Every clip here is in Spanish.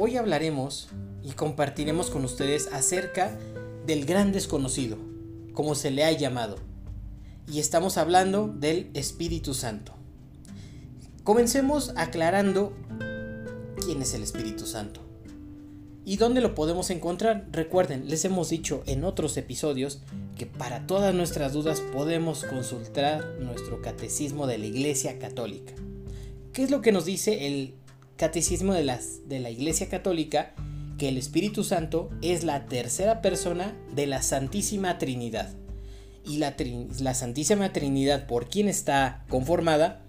Hoy hablaremos y compartiremos con ustedes acerca del gran desconocido, como se le ha llamado. Y estamos hablando del Espíritu Santo. Comencemos aclarando quién es el Espíritu Santo. ¿Y dónde lo podemos encontrar? Recuerden, les hemos dicho en otros episodios que para todas nuestras dudas podemos consultar nuestro catecismo de la Iglesia Católica. ¿Qué es lo que nos dice el catecismo de, la Iglesia Católica? Que el Espíritu Santo es la tercera persona de la Santísima Trinidad. Y la, Santísima Trinidad, ¿por quién está conformada?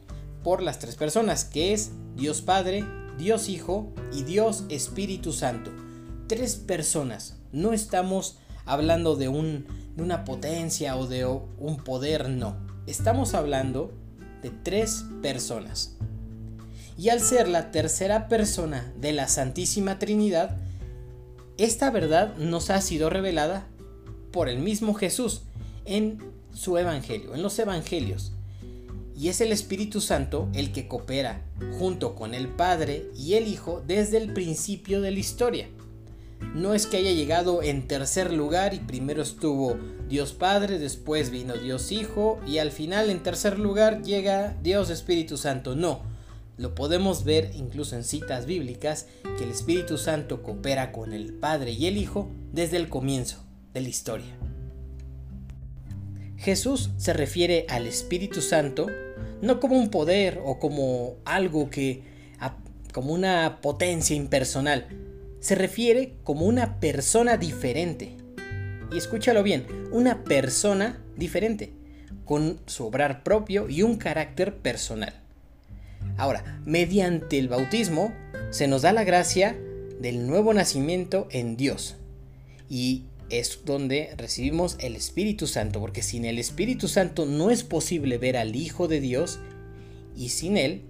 Por las tres personas, que es Dios Padre, Dios Hijo y Dios Espíritu Santo tres personas. No estamos hablando de una potencia o de un poder, no. Estamos hablando de tres personas. Y al ser la tercera persona de la Santísima Trinidad, esta verdad nos ha sido revelada por el mismo Jesús en su Evangelio, en los Evangelios. Y es el Espíritu Santo el que coopera junto con el Padre y el Hijo desde el principio de la historia no es que haya llegado en tercer lugar y primero estuvo Dios Padre, después vino Dios Hijo y al final en tercer lugar llega Dios Espíritu Santo. No, lo podemos ver incluso en citas bíblicas que el Espíritu Santo coopera con el Padre y el Hijo desde el comienzo de la historia. Jesús se refiere al Espíritu Santo no como un poder o como algo que como una potencia impersonal, se refiere como una persona diferente. Y escúchalo bien, una persona diferente, con su obrar propio y un carácter personal. Ahora, mediante el bautismo se nos da la gracia del nuevo nacimiento en Dios. Y es donde recibimos el Espíritu Santo, porque sin el Espíritu Santo no es posible ver al Hijo de Dios y sin Él,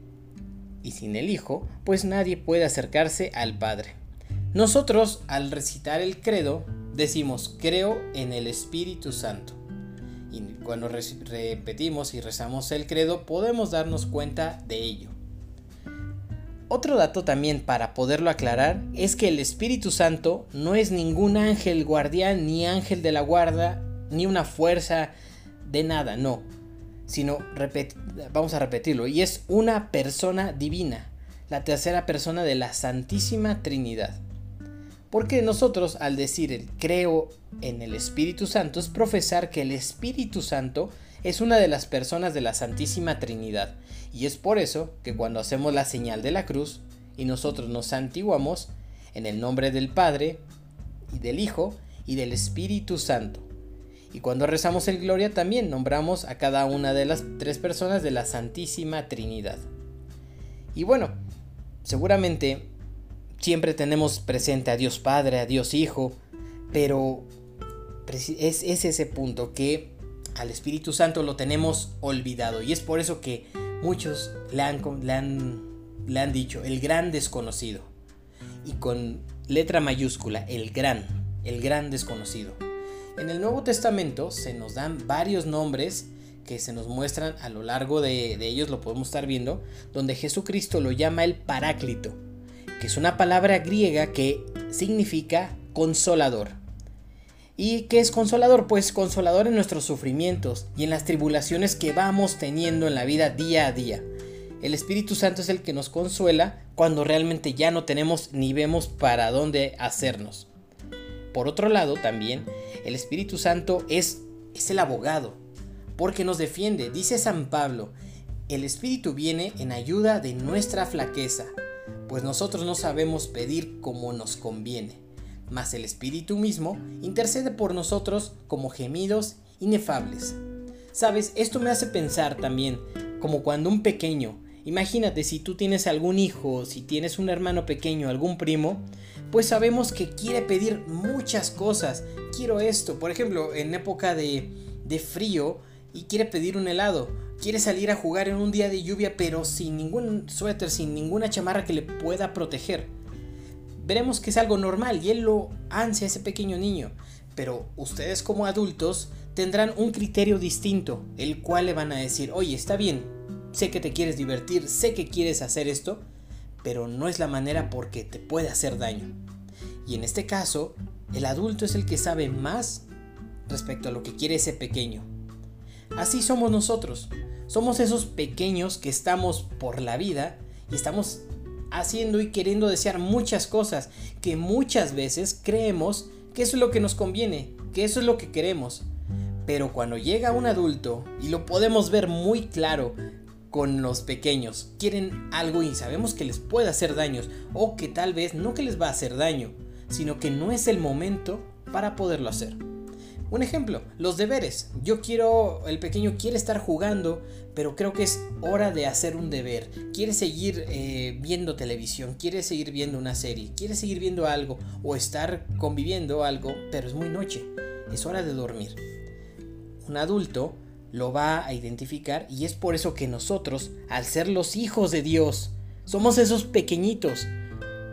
y sin el Hijo, pues nadie puede acercarse al Padre. Nosotros al recitar el credo decimos creo en el Espíritu Santo. Y cuando repetimos y rezamos el credo podemos darnos cuenta de ello. Otro dato también para poderlo aclarar es que el Espíritu Santo no es ningún ángel guardián, ni ángel de la guarda, ni una fuerza de nada, no. Sino, vamos a repetirlo, y es una persona divina, la tercera persona de la Santísima Trinidad. Porque nosotros al decir el creo en el Espíritu Santo es profesar que el Espíritu Santo es una de las personas de la Santísima Trinidad. Y es por eso que cuando hacemos la señal de la cruz y nosotros nos santiguamos en el nombre del Padre y del Hijo y del Espíritu Santo. Y cuando rezamos el Gloria también nombramos a cada una de las tres personas de la Santísima Trinidad. Y bueno, seguramente siempre tenemos presente a Dios Padre, a Dios Hijo, pero es, ese punto que al Espíritu Santo lo tenemos olvidado y es por eso que muchos le han, le han dicho el gran desconocido y con letra mayúscula, el gran, el gran desconocido. En el Nuevo Testamento se nos dan varios nombres que se nos muestran a lo largo de, de ellos, lo podemos estar viendo, donde Jesucristo lo llama el Paráclito que es una palabra griega que significa consolador. ¿Y qué es consolador? Pues consolador en nuestros sufrimientos y en las tribulaciones que vamos teniendo en la vida día a día. El Espíritu Santo es el que nos consuela cuando realmente ya no tenemos ni vemos para dónde hacernos. Por otro lado, también, el Espíritu Santo es, es el abogado, porque nos defiende. Dice San Pablo, el Espíritu viene en ayuda de nuestra flaqueza pues nosotros no sabemos pedir como nos conviene, mas el Espíritu mismo intercede por nosotros como gemidos inefables. Sabes, esto me hace pensar también como cuando un pequeño, imagínate si tú tienes algún hijo, si tienes un hermano pequeño, algún primo, pues sabemos que quiere pedir muchas cosas. Quiero esto, por ejemplo, en época de, de frío y quiere pedir un helado quiere salir a jugar en un día de lluvia pero sin ningún suéter, sin ninguna chamarra que le pueda proteger. Veremos que es algo normal y él lo ansia ese pequeño niño. Pero ustedes como adultos tendrán un criterio distinto, el cual le van a decir, oye, está bien, sé que te quieres divertir, sé que quieres hacer esto, pero no es la manera porque te puede hacer daño. Y en este caso, el adulto es el que sabe más respecto a lo que quiere ese pequeño. Así somos nosotros. Somos esos pequeños que estamos por la vida y estamos haciendo y queriendo desear muchas cosas que muchas veces creemos que eso es lo que nos conviene, que eso es lo que queremos. Pero cuando llega un adulto, y lo podemos ver muy claro con los pequeños, quieren algo y sabemos que les puede hacer daños, o que tal vez no que les va a hacer daño, sino que no es el momento para poderlo hacer. Un ejemplo, los deberes. Yo quiero, el pequeño quiere estar jugando, pero creo que es hora de hacer un deber. Quiere seguir eh, viendo televisión, quiere seguir viendo una serie, quiere seguir viendo algo o estar conviviendo algo, pero es muy noche. Es hora de dormir. Un adulto lo va a identificar y es por eso que nosotros, al ser los hijos de Dios, somos esos pequeñitos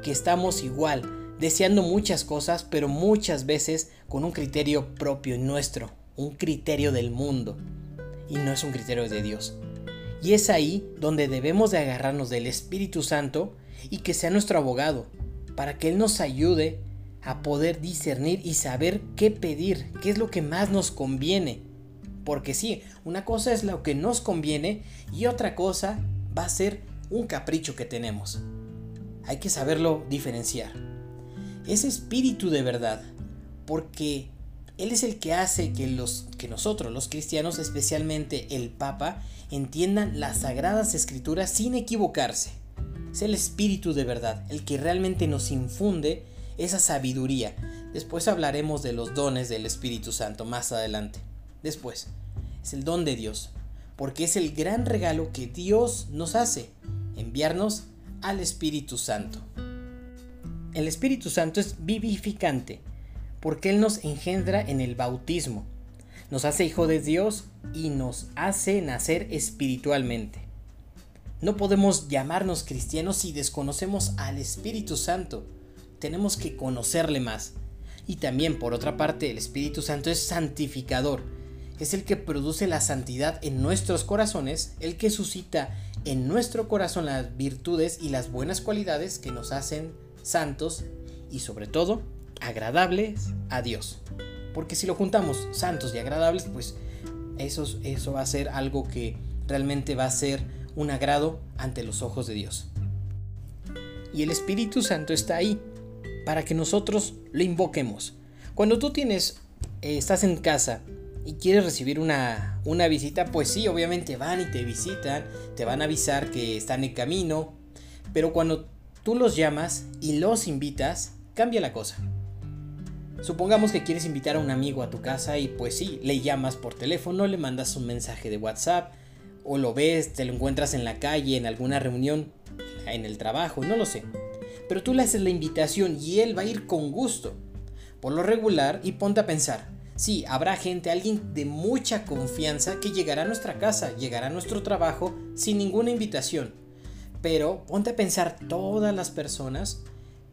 que estamos igual, deseando muchas cosas, pero muchas veces con un criterio propio nuestro, un criterio del mundo, y no es un criterio de Dios. Y es ahí donde debemos de agarrarnos del Espíritu Santo y que sea nuestro abogado, para que Él nos ayude a poder discernir y saber qué pedir, qué es lo que más nos conviene. Porque sí, una cosa es lo que nos conviene y otra cosa va a ser un capricho que tenemos. Hay que saberlo diferenciar es espíritu de verdad, porque Él es el que hace que, los, que nosotros, los cristianos, especialmente el Papa, entiendan las sagradas escrituras sin equivocarse. Es el espíritu de verdad, el que realmente nos infunde esa sabiduría. Después hablaremos de los dones del Espíritu Santo más adelante. Después, es el don de Dios, porque es el gran regalo que Dios nos hace, enviarnos al Espíritu Santo. El Espíritu Santo es vivificante, porque Él nos engendra en el bautismo, nos hace hijo de Dios y nos hace nacer espiritualmente. No podemos llamarnos cristianos si desconocemos al Espíritu Santo. Tenemos que conocerle más. Y también, por otra parte, el Espíritu Santo es santificador. Es el que produce la santidad en nuestros corazones, el que suscita en nuestro corazón las virtudes y las buenas cualidades que nos hacen santos y sobre todo agradables a Dios. Porque si lo juntamos santos y agradables, pues eso, eso va a ser algo que realmente va a ser un agrado ante los ojos de Dios. Y el Espíritu Santo está ahí para que nosotros lo invoquemos. Cuando tú tienes, eh, estás en casa y quieres recibir una, una visita, pues sí, obviamente van y te visitan, te van a avisar que están en camino, pero cuando tú los llamas y los invitas, cambia la cosa. Supongamos que quieres invitar a un amigo a tu casa y pues sí, le llamas por teléfono, le mandas un mensaje de WhatsApp o lo ves, te lo encuentras en la calle, en alguna reunión, en el trabajo, no lo sé. Pero tú le haces la invitación y él va a ir con gusto. Por lo regular y ponte a pensar, sí, habrá gente, alguien de mucha confianza que llegará a nuestra casa, llegará a nuestro trabajo sin ninguna invitación pero ponte a pensar todas las personas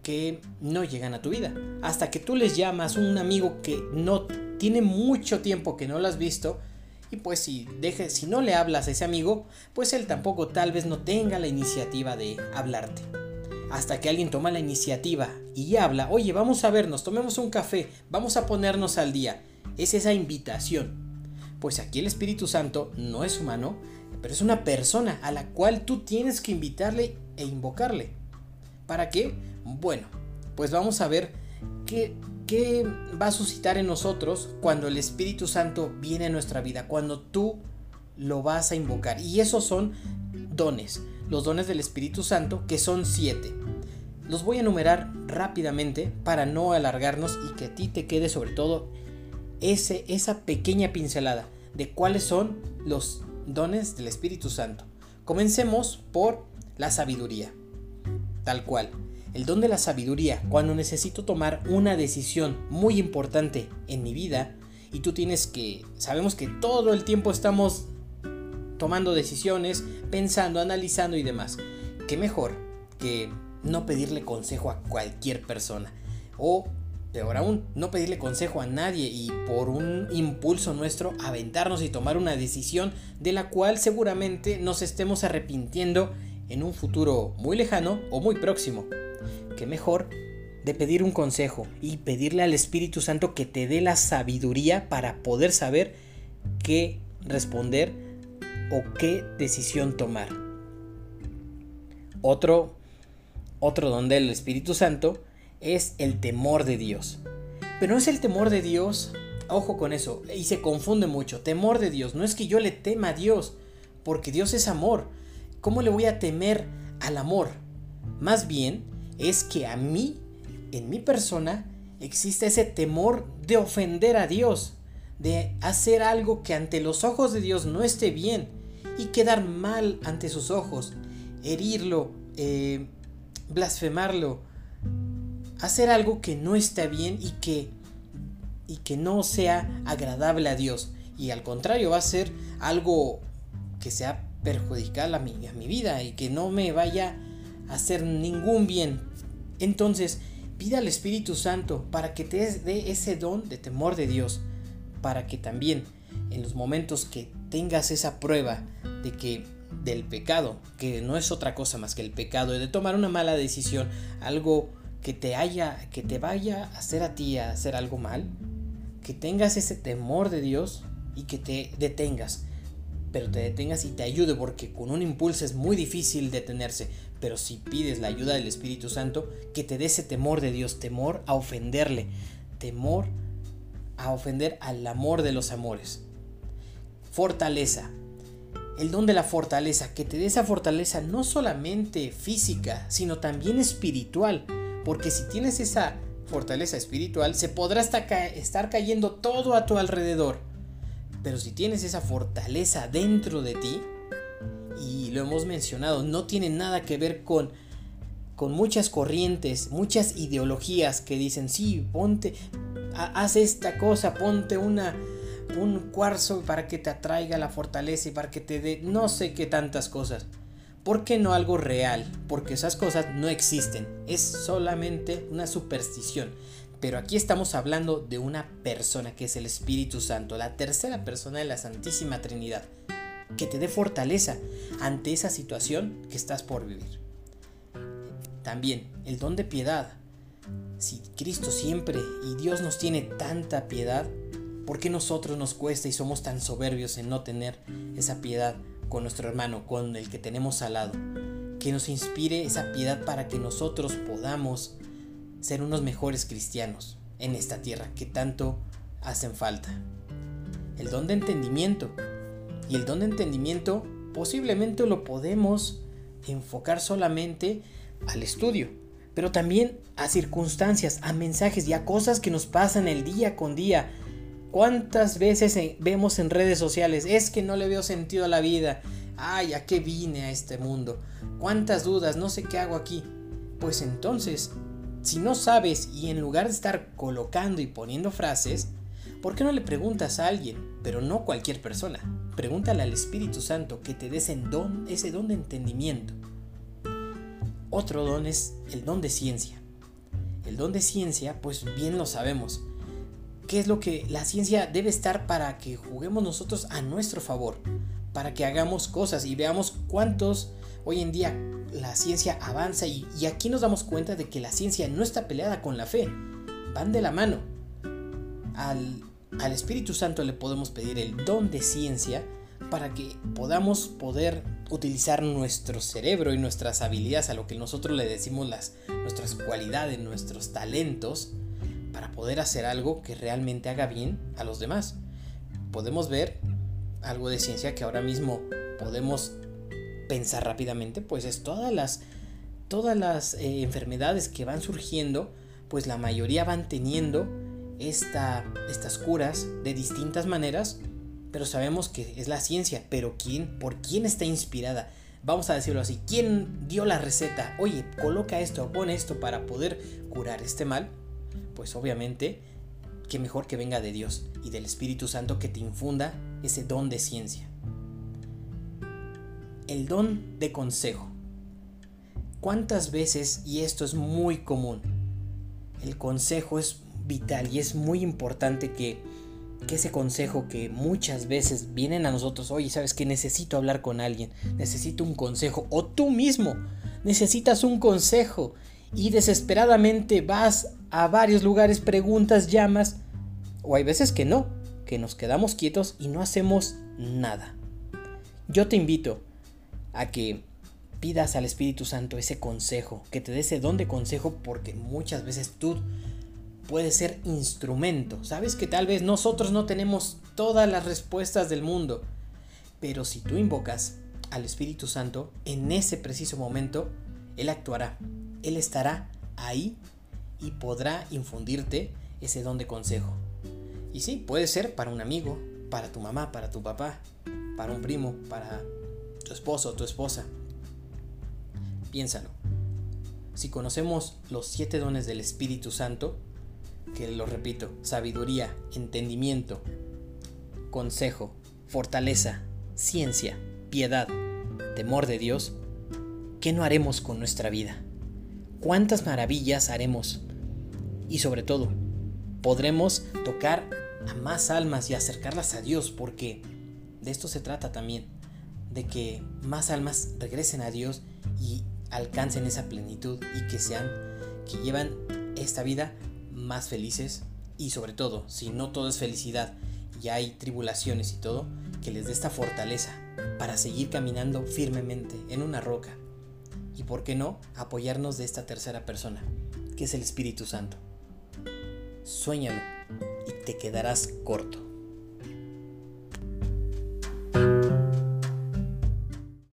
que no llegan a tu vida. Hasta que tú les llamas un amigo que no tiene mucho tiempo que no lo has visto. Y pues si, deje, si no le hablas a ese amigo, pues él tampoco tal vez no tenga la iniciativa de hablarte. Hasta que alguien toma la iniciativa y habla, oye, vamos a vernos, tomemos un café, vamos a ponernos al día. Es esa invitación. Pues aquí el Espíritu Santo no es humano, pero es una persona a la cual tú tienes que invitarle e invocarle. ¿Para qué? Bueno, pues vamos a ver qué, qué va a suscitar en nosotros cuando el Espíritu Santo viene a nuestra vida, cuando tú lo vas a invocar. Y esos son dones, los dones del Espíritu Santo, que son siete. Los voy a enumerar rápidamente para no alargarnos y que a ti te quede sobre todo ese, esa pequeña pincelada de cuáles son los dones del Espíritu Santo. Comencemos por la sabiduría. Tal cual. El don de la sabiduría, cuando necesito tomar una decisión muy importante en mi vida, y tú tienes que, sabemos que todo el tiempo estamos tomando decisiones, pensando, analizando y demás. ¿Qué mejor que no pedirle consejo a cualquier persona? O Peor aún, no pedirle consejo a nadie y por un impulso nuestro aventarnos y tomar una decisión de la cual seguramente nos estemos arrepintiendo en un futuro muy lejano o muy próximo. ¿Qué mejor de pedir un consejo y pedirle al Espíritu Santo que te dé la sabiduría para poder saber qué responder o qué decisión tomar. Otro, otro don del Espíritu Santo es el temor de Dios. Pero no es el temor de Dios, ojo con eso, y se confunde mucho. Temor de Dios, no es que yo le tema a Dios, porque Dios es amor. ¿Cómo le voy a temer al amor? Más bien es que a mí en mi persona existe ese temor de ofender a Dios, de hacer algo que ante los ojos de Dios no esté bien y quedar mal ante sus ojos, herirlo, eh, blasfemarlo, hacer algo que no está bien y que, y que no sea agradable a Dios. Y al contrario, va a ser algo que sea perjudicial a mi, a mi vida y que no me vaya a hacer ningún bien. Entonces, Pide al Espíritu Santo para que te dé ese don de temor de Dios, para que también en los momentos que tengas esa prueba de que del pecado, que no es otra cosa más que el pecado, de tomar una mala decisión, algo que te haya, que te vaya a hacer a ti a hacer algo mal, que tengas ese temor de Dios y que te detengas, pero te detengas y te ayude porque con un impulso es muy difícil detenerse, pero si pides la ayuda del Espíritu Santo, que te dé ese temor de Dios, temor a ofenderle, temor a ofender al amor de los amores. Fortaleza. El don de la fortaleza, que te dé esa fortaleza no solamente física, sino también espiritual, porque si tienes esa fortaleza espiritual, se podrá estar cayendo todo a tu alrededor. Pero si tienes esa fortaleza dentro de ti, y lo hemos mencionado, no tiene nada que ver con, con muchas corrientes, muchas ideologías que dicen, sí, ponte, haz esta cosa, ponte una, un cuarzo para que te atraiga la fortaleza y para que te dé no sé qué tantas cosas. ¿Por qué no algo real? Porque esas cosas no existen, es solamente una superstición. Pero aquí estamos hablando de una persona que es el Espíritu Santo, la tercera persona de la Santísima Trinidad que te dé fortaleza ante esa situación que estás por vivir. También el don de piedad. Si Cristo siempre y Dios nos tiene tanta piedad, ¿por qué nosotros nos cuesta y somos tan soberbios en no tener esa piedad con nuestro hermano, con el que tenemos al lado? Que nos inspire esa piedad para que nosotros podamos ser unos mejores cristianos en esta tierra que tanto hacen falta. El don de entendimiento y el don de entendimiento posiblemente lo podemos enfocar solamente al estudio, pero también a circunstancias, a mensajes y a cosas que nos pasan el día con día. ¿Cuántas veces vemos en redes sociales? Es que no le veo sentido a la vida. Ay, ¿a qué vine a este mundo? ¿Cuántas dudas? No sé qué hago aquí. Pues entonces, si no sabes y en lugar de estar colocando y poniendo frases, ¿por qué no le preguntas a alguien? Pero no cualquier persona. Pregúntale al Espíritu Santo que te dé don, ese don de entendimiento. Otro don es el don de ciencia. El don de ciencia, pues bien lo sabemos. ¿Qué es lo que la ciencia debe estar para que juguemos nosotros a nuestro favor? Para que hagamos cosas y veamos cuántos hoy en día la ciencia avanza y, aquí nos damos cuenta de que la ciencia no está peleada con la fe. Van de la mano. Al al Espíritu Santo le podemos pedir el don de ciencia para que podamos poder utilizar nuestro cerebro y nuestras habilidades, a lo que nosotros le decimos las, nuestras cualidades, nuestros talentos, para poder hacer algo que realmente haga bien a los demás. Podemos ver algo de ciencia que ahora mismo podemos pensar rápidamente, pues es todas las, todas las eh, enfermedades que van surgiendo, pues la mayoría van teniendo estas curas de distintas maneras, pero sabemos que es la ciencia, pero ¿quién, por quién está inspirada? Vamos a decirlo así, ¿quién dio la receta? Oye, coloca esto, pone esto para poder curar este mal. Pues obviamente, qué mejor que venga de Dios y del Espíritu Santo que te infunda ese don de ciencia. El don de consejo. ¿Cuántas veces, y esto es muy común, el consejo es vital y es muy importante que que ese consejo que muchas veces vienen a nosotros, oye, sabes que necesito hablar con alguien, necesito un consejo, o tú mismo necesitas un consejo y desesperadamente vas a varios lugares, preguntas, llamas, o hay veces que no, que nos quedamos quietos y no hacemos nada. Yo te invito a que pidas al Espíritu Santo ese consejo, que te dé ese don de consejo porque muchas veces tú puedes ser instrumento. Sabes que tal vez nosotros no tenemos todas las respuestas del mundo, pero si tú invocas al Espíritu Santo en ese preciso momento, Él actuará, Él estará ahí y podrá infundirte ese don de consejo. Y sí, puede ser para un amigo, para tu mamá, para tu papá, para un primo, para tu esposo o tu esposa. Piénsalo. Si conocemos los siete dones del Espíritu Santo, que lo repito, sabiduría, entendimiento, consejo, fortaleza, ciencia, piedad, temor de Dios, ¿qué no haremos con nuestra vida? ¿Cuántas maravillas haremos? Y sobre todo, podremos tocar a más almas y acercarlas a Dios porque de esto se trata también, de que más almas regresen a Dios y alcancen esa plenitud y que sean, que llevan esta vida más felices y sobre todo, si no todo es felicidad y hay tribulaciones y todo, que les dé esta fortaleza para seguir caminando firmemente en una roca. Y por qué no, apoyarnos de esta tercera persona, que es el Espíritu Santo. Suéñalo y te quedarás corto.